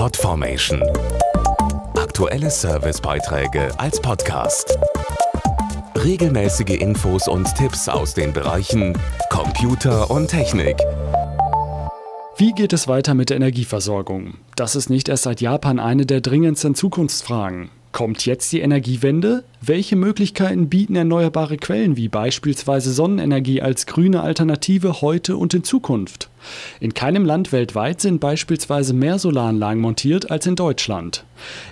Podformation. Aktuelle Servicebeiträge als Podcast. Regelmäßige Infos und Tipps aus den Bereichen Computer und Technik. Wie geht es weiter mit der Energieversorgung? Das ist nicht erst seit Japan eine der dringendsten Zukunftsfragen. Kommt jetzt die Energiewende? Welche Möglichkeiten bieten erneuerbare Quellen wie beispielsweise Sonnenenergie als grüne Alternative heute und in Zukunft? In keinem Land weltweit sind beispielsweise mehr Solaranlagen montiert als in Deutschland.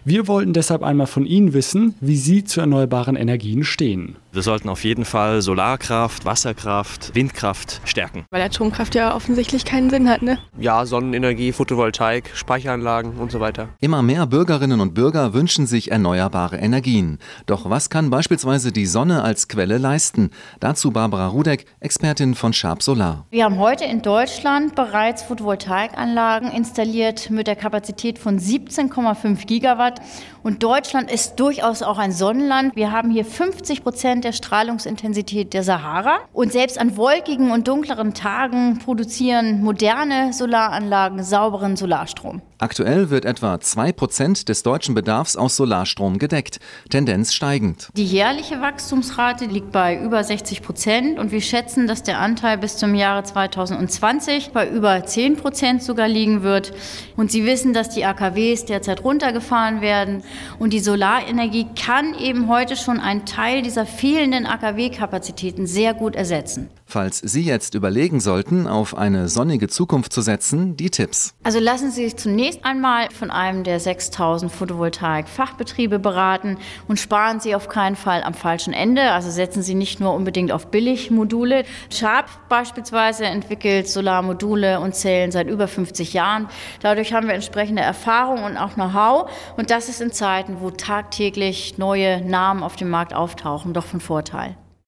Wir wollten deshalb einmal von Ihnen wissen, wie Sie zu erneuerbaren Energien stehen. Wir sollten auf jeden Fall Solarkraft, Wasserkraft, Windkraft stärken. Weil Atomkraft ja offensichtlich keinen Sinn hat, ne? Ja, Sonnenenergie, Photovoltaik, Speicheranlagen und so weiter. Immer mehr Bürgerinnen und Bürger wünschen sich erneuerbare Energien. Doch was kann beispielsweise die Sonne als Quelle leisten? Dazu Barbara Rudek, Expertin von Sharp Solar. Wir haben heute in Deutschland bereits Photovoltaikanlagen installiert mit der Kapazität von 17,5 Gigawatt. Und Deutschland ist durchaus auch ein Sonnenland. Wir haben hier 50 Prozent der Strahlungsintensität der Sahara. Und selbst an wolkigen und dunkleren Tagen produzieren moderne Solaranlagen sauberen Solarstrom. Aktuell wird etwa 2% des deutschen Bedarfs aus Solarstrom gedeckt, Tendenz steigend. Die jährliche Wachstumsrate liegt bei über 60 Prozent und wir schätzen, dass der Anteil bis zum Jahre 2020 bei über 10 Prozent sogar liegen wird. Und Sie wissen, dass die AKWs derzeit runtergefahren werden und die Solarenergie kann eben heute schon einen Teil dieser fehlenden AKW-Kapazitäten sehr gut ersetzen. Falls Sie jetzt überlegen sollten, auf eine sonnige Zukunft zu setzen, die Tipps. Also lassen Sie sich zunächst einmal von einem der 6000 Photovoltaik-Fachbetriebe beraten und sparen Sie auf keinen Fall am falschen Ende. Also setzen Sie nicht nur unbedingt auf Billigmodule. Sharp beispielsweise entwickelt Solarmodule und Zellen seit über 50 Jahren. Dadurch haben wir entsprechende Erfahrung und auch Know-how. Und das ist in Zeiten, wo tagtäglich neue Namen auf dem Markt auftauchen, doch von Vorteil.